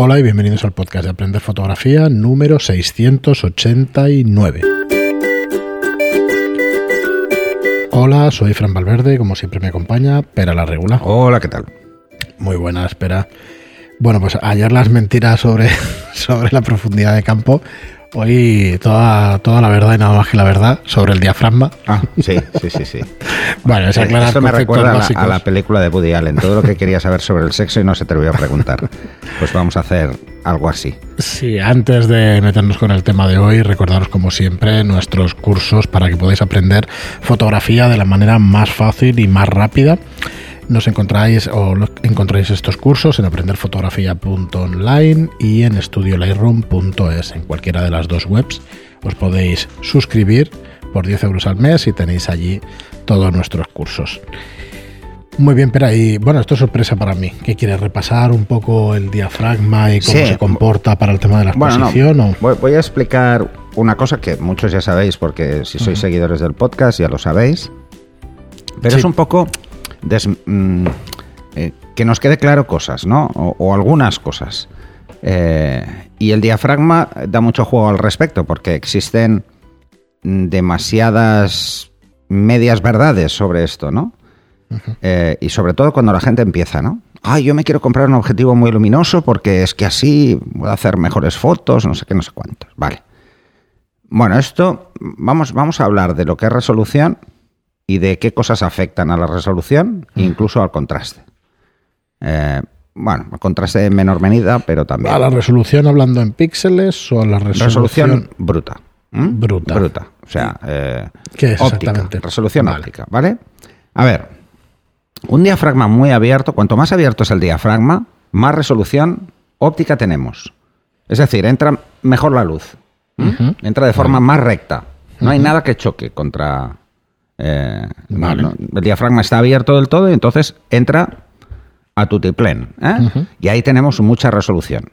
Hola y bienvenidos al podcast de Aprender Fotografía número 689. Hola, soy Fran Valverde, como siempre me acompaña Pera la Regula. Hola, ¿qué tal? Muy buena, espera. Bueno, pues ayer las mentiras sobre, sobre la profundidad de campo Hoy toda, toda la verdad y nada más que la verdad sobre el diafragma. Ah, sí, sí, sí, sí. bueno, esa Esto me recuerda a la, película de Woody Allen, todo lo que quería saber sobre el sexo y no se te lo voy a preguntar. Pues vamos a hacer algo así. Sí, antes de meternos con el tema de hoy, recordaros como siempre nuestros cursos para que podáis aprender fotografía de la manera más fácil y más rápida. Nos encontráis o encontráis estos cursos en aprenderfotografía.online y en estudiolightroom.es. En cualquiera de las dos webs os podéis suscribir por 10 euros al mes y tenéis allí todos nuestros cursos. Muy bien, pero y bueno, esto es sorpresa para mí. ¿Qué quieres repasar un poco el diafragma y cómo se comporta para el tema de la exposición? Voy, a explicar una cosa que muchos ya sabéis, porque si sois seguidores del podcast ya lo sabéis. Pero es un poco Mm, eh, que nos quede claro cosas, ¿no? O, algunas cosas. Eh, y el diafragma da mucho juego al respecto, porque existen demasiadas medias verdades sobre esto, ¿no? Eh, y sobre todo cuando la gente empieza, ¿no? Ay, yo me quiero comprar un objetivo muy luminoso porque es que así voy a hacer mejores fotos, no sé qué, no sé cuántos. Vale. Bueno, esto, vamos, vamos a hablar de lo que es resolución y de qué cosas afectan a la resolución e incluso al contraste. Eh, bueno, al contraste en menor medida, pero también. ¿A la resolución hablando en píxeles o a la resolución, bruta? Bruta. Bruta. O sea, eh, ¿Qué es exactamente? Resolución óptica, ¿vale? A ver, un diafragma muy abierto, cuanto más abierto es el diafragma, más resolución óptica tenemos. Es decir, entra mejor la luz. Entra de forma más recta. No hay nada que choque contra, eh, el diafragma está abierto del todo y entonces entra a tutiplén. ¿eh? Y ahí tenemos mucha resolución.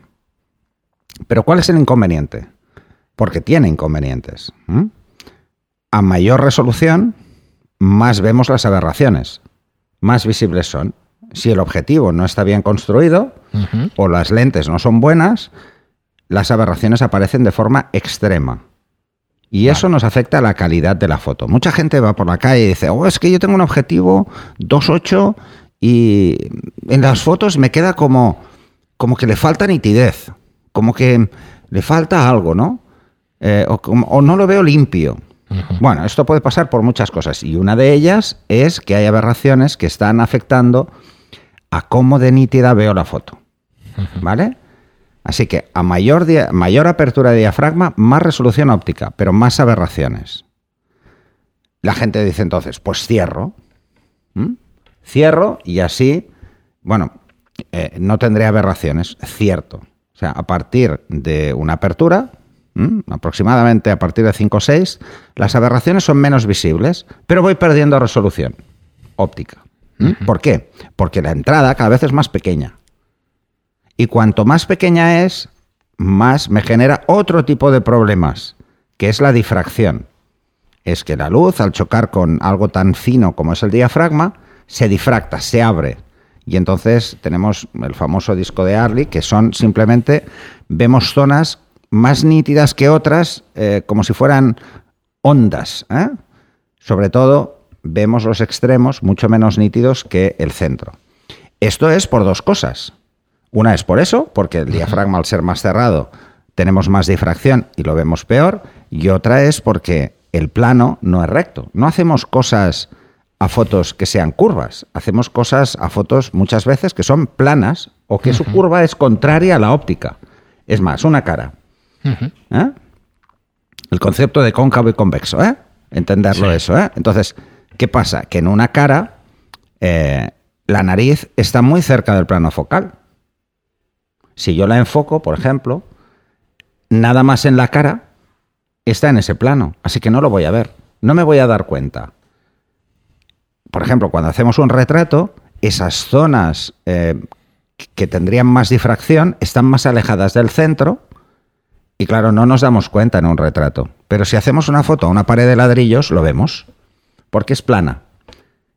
Pero ¿cuál es el inconveniente? Porque tiene inconvenientes. A mayor resolución, más vemos las aberraciones, más visibles son. Si el objetivo no está bien construido o las lentes no son buenas, las aberraciones aparecen de forma extrema. Y eso nos afecta a la calidad de la foto. Mucha gente va por la calle y dice, oh, es que yo tengo un objetivo 2.8 y en las fotos me queda como, como que le falta nitidez, como que le falta algo, ¿no? Eh, o, no lo veo limpio. Bueno, esto puede pasar por muchas cosas y una de ellas es que hay aberraciones que están afectando a cómo de nítida veo la foto. ¿Vale? Así que a mayor, mayor apertura de diafragma, más resolución óptica, pero más aberraciones. La gente dice entonces, pues cierro. Cierro y así, bueno, eh, no tendré aberraciones, cierto. O sea, a partir de una apertura, aproximadamente a partir de 5 o 6, las aberraciones son menos visibles, pero voy perdiendo resolución óptica. ¿Por qué? Porque la entrada cada vez es más pequeña. Y cuanto más pequeña es, más me genera otro tipo de problemas, que es la difracción. Es que la luz, al chocar con algo tan fino como es el diafragma, se difracta, se abre. Y entonces tenemos el famoso disco de Arley, que son simplemente, vemos zonas más nítidas que otras, eh, como si fueran ondas. ¿eh? Sobre todo, vemos los extremos mucho menos nítidos que el centro. Esto es por dos cosas. Una es por eso, porque el diafragma al ser más cerrado tenemos más difracción y lo vemos peor, y otra es porque el plano no es recto. No hacemos cosas a fotos que sean curvas, hacemos cosas a fotos muchas veces que son planas o que su curva es contraria a la óptica. Es más, una cara. ¿Eh? El concepto de cóncavo y convexo, ¿eh? Entenderlo eso, ¿eh? Entonces, ¿qué pasa? Que en una cara eh, la nariz está muy cerca del plano focal. Si yo la enfoco, por ejemplo, nada más en la cara está en ese plano, así que no lo voy a ver, no me voy a dar cuenta. Por ejemplo, cuando hacemos un retrato, esas zonas eh, que tendrían más difracción están más alejadas del centro y claro, no nos damos cuenta en un retrato. Pero si hacemos una foto a una pared de ladrillos, lo vemos, porque es plana.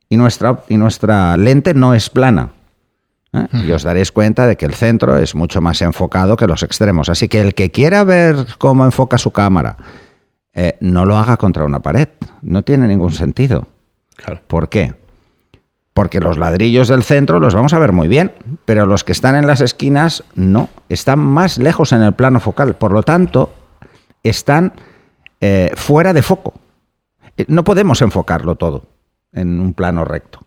Y nuestra, y nuestra lente no es plana. ¿Eh? Y os daréis cuenta de que el centro es mucho más enfocado que los extremos. Así que el que quiera ver cómo enfoca su cámara, eh, no lo haga contra una pared. No tiene ningún sentido. ¿Por qué? Porque los ladrillos del centro los vamos a ver muy bien, pero los que están en las esquinas no. Están más lejos en el plano focal. Por lo tanto, están eh, fuera de foco. No podemos enfocarlo todo en un plano recto.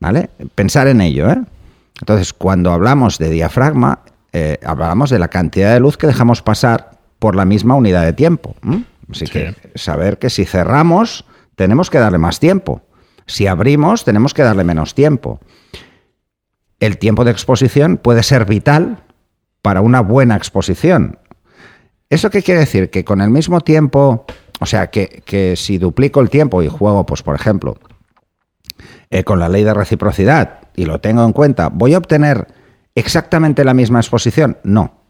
¿Vale? Pensar en ello, ¿eh? Entonces, cuando hablamos de diafragma, eh, hablamos de la cantidad de luz que dejamos pasar por la misma unidad de tiempo. Así que saber que si cerramos, tenemos que darle más tiempo. Si abrimos, tenemos que darle menos tiempo. El tiempo de exposición puede ser vital para una buena exposición. ¿Eso qué quiere decir? Que con el mismo tiempo, o sea, que, que si duplico el tiempo y juego, pues por ejemplo, eh, con la ley de reciprocidad y lo tengo en cuenta, ¿voy a obtener exactamente la misma exposición? No.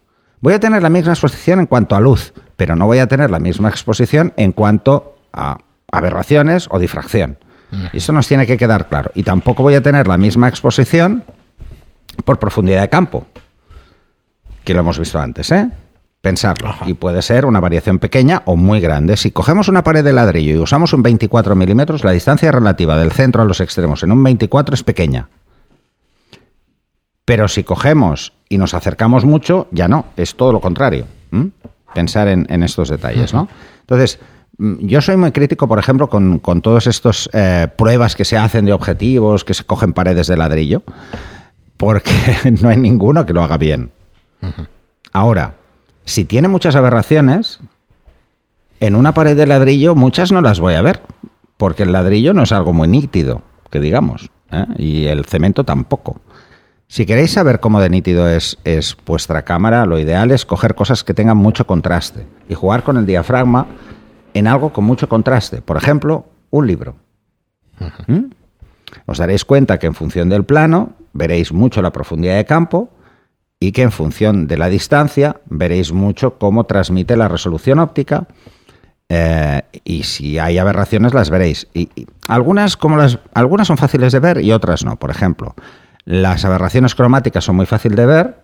Voy a tener la misma exposición en cuanto a luz, pero no voy a tener la misma exposición en cuanto a aberraciones o difracción. Y eso nos tiene que quedar claro. Y tampoco voy a tener la misma exposición por profundidad de campo, que lo hemos visto antes, ¿eh? Pensarlo. Y puede ser una variación pequeña o muy grande. Si cogemos una pared de ladrillo y usamos un 24 milímetros, la distancia relativa del centro a los extremos en un 24 es pequeña. Pero si cogemos y nos acercamos mucho, ya no, es todo lo contrario. Pensar en, estos detalles, ¿no? Entonces, mm, yo soy muy crítico, por ejemplo, con, con todas estas eh, pruebas que se hacen de objetivos, que se cogen paredes de ladrillo, porque no hay ninguno que lo haga bien. Ahora, si tiene muchas aberraciones, en una pared de ladrillo muchas no las voy a ver, porque el ladrillo no es algo muy nítido, que digamos, ¿eh? y el cemento tampoco. Si queréis saber cómo de nítido es, es, vuestra cámara, lo ideal es coger cosas que tengan mucho contraste y jugar con el diafragma en algo con mucho contraste. Por ejemplo, un libro. ¿Mm? Os daréis cuenta que en función del plano veréis mucho la profundidad de campo y que en función de la distancia veréis mucho cómo transmite la resolución óptica eh, y si hay aberraciones las veréis. Y, algunas, como las, algunas son fáciles de ver y otras no. Por ejemplo, las aberraciones cromáticas son muy fáciles de ver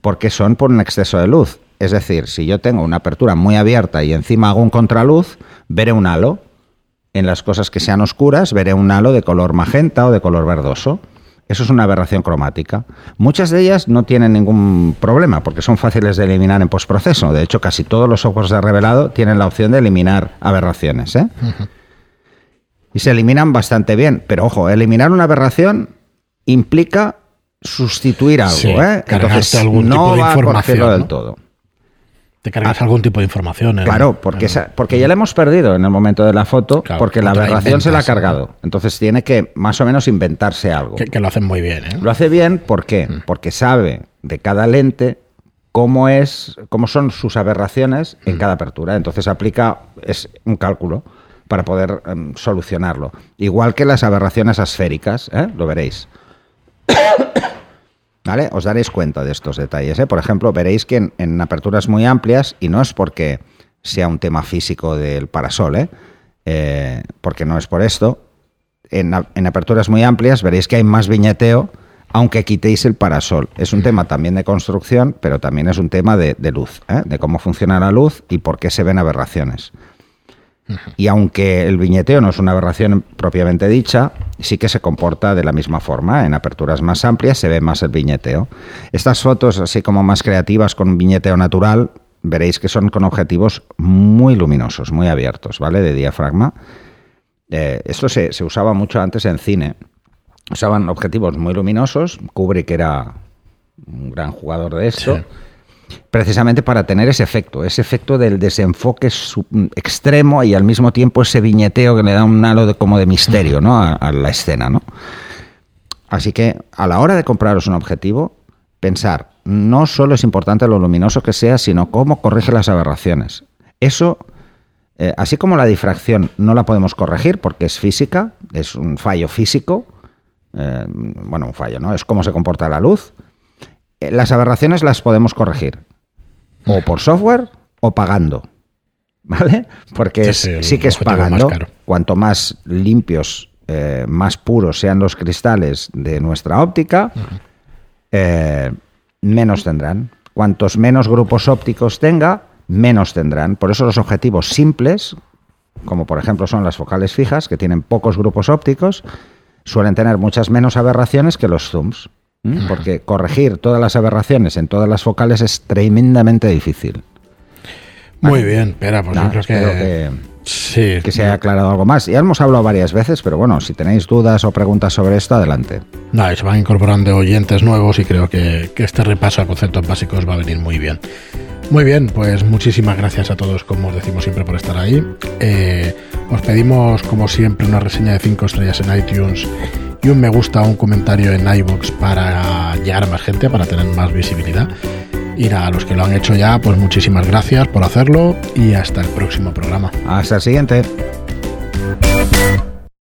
porque son por un exceso de luz. Es decir, si yo tengo una apertura muy abierta y encima hago un contraluz, veré un halo. En las cosas que sean oscuras, veré un halo de color magenta o de color verdoso. Eso es una aberración cromática. Muchas de ellas no tienen ningún problema porque son fáciles de eliminar en postproceso. De hecho, casi todos los softwares de revelado tienen la opción de eliminar aberraciones. ¿eh? Y se eliminan bastante bien. Pero ojo, eliminar una aberración implica sustituir algo. ¿eh? Entonces, no va a del todo te cargas ah. algún tipo de información. claro, porque, porque ya la hemos perdido en el momento de la foto, porque la aberración se la ha cargado. Entonces tiene que más o menos inventarse algo. Que, lo hacen muy bien. ¿eh? Lo hace bien, ¿por qué? Mm. Porque sabe de cada lente cómo es, cómo son sus aberraciones en mm. cada apertura. Entonces aplica, es un cálculo para poder em, solucionarlo. Igual que las aberraciones asféricas, ¿eh? lo veréis. Os daréis cuenta de estos detalles. ¿eh? Por ejemplo, veréis que en, aperturas muy amplias, y no es porque sea un tema físico del parasol, ¿eh? Eh, porque no es por esto, en, aperturas muy amplias veréis que hay más viñeteo, aunque quitéis el parasol. Es un tema también de construcción, pero también es un tema de, de luz, de cómo funciona la luz y por qué se ven aberraciones. Y aunque el viñeteo no es una aberración propiamente dicha, sí que se comporta de la misma forma. En aperturas más amplias se ve más el viñeteo. Estas fotos, así como más creativas con un viñeteo natural, veréis que son con objetivos muy luminosos, muy abiertos, ¿vale? De diafragma. Eh, esto se, usaba mucho antes en cine. Usaban objetivos muy luminosos. Kubrick era un gran jugador de esto precisamente para tener ese efecto, ese efecto del desenfoque extremo y al mismo tiempo ese viñeteo que le da un halo de, como de misterio ¿no? a, la escena. ¿no? Así que a la hora de compraros un objetivo, pensar, no solo es importante lo luminoso que sea, sino cómo corrige las aberraciones. Eso, eh, así como la difracción no la podemos corregir porque es física, es un fallo físico, eh, bueno, un fallo, ¿no? Es cómo se comporta la luz las aberraciones las podemos corregir. O por software o pagando. ¿Vale? Porque sí, que es pagando. Cuanto más limpios eh, más puros sean los cristales de nuestra óptica, eh, menos tendrán. Cuantos menos grupos ópticos tenga, menos tendrán. Por eso los objetivos simples, como por ejemplo son las focales fijas, que tienen pocos grupos ópticos, suelen tener muchas menos aberraciones que los zooms. Porque corregir todas las aberraciones en todas las focales es tremendamente difícil. Muy bien, espera, pues yo creo que, sí. que se haya aclarado algo más. Ya hemos hablado varias veces, pero bueno, si tenéis dudas o preguntas sobre esto, adelante. No, se van incorporando oyentes nuevos y creo que, que este repaso a conceptos básicos va a venir muy bien. Muy bien, pues muchísimas gracias a todos, como os decimos siempre, por estar ahí. Eh, os pedimos, como siempre, una reseña de 5 estrellas en iTunes y un me gusta un comentario en iBox para llegar a más gente, para tener más visibilidad. Y a los que lo han hecho ya, pues muchísimas gracias por hacerlo y hasta el próximo programa. Hasta el siguiente.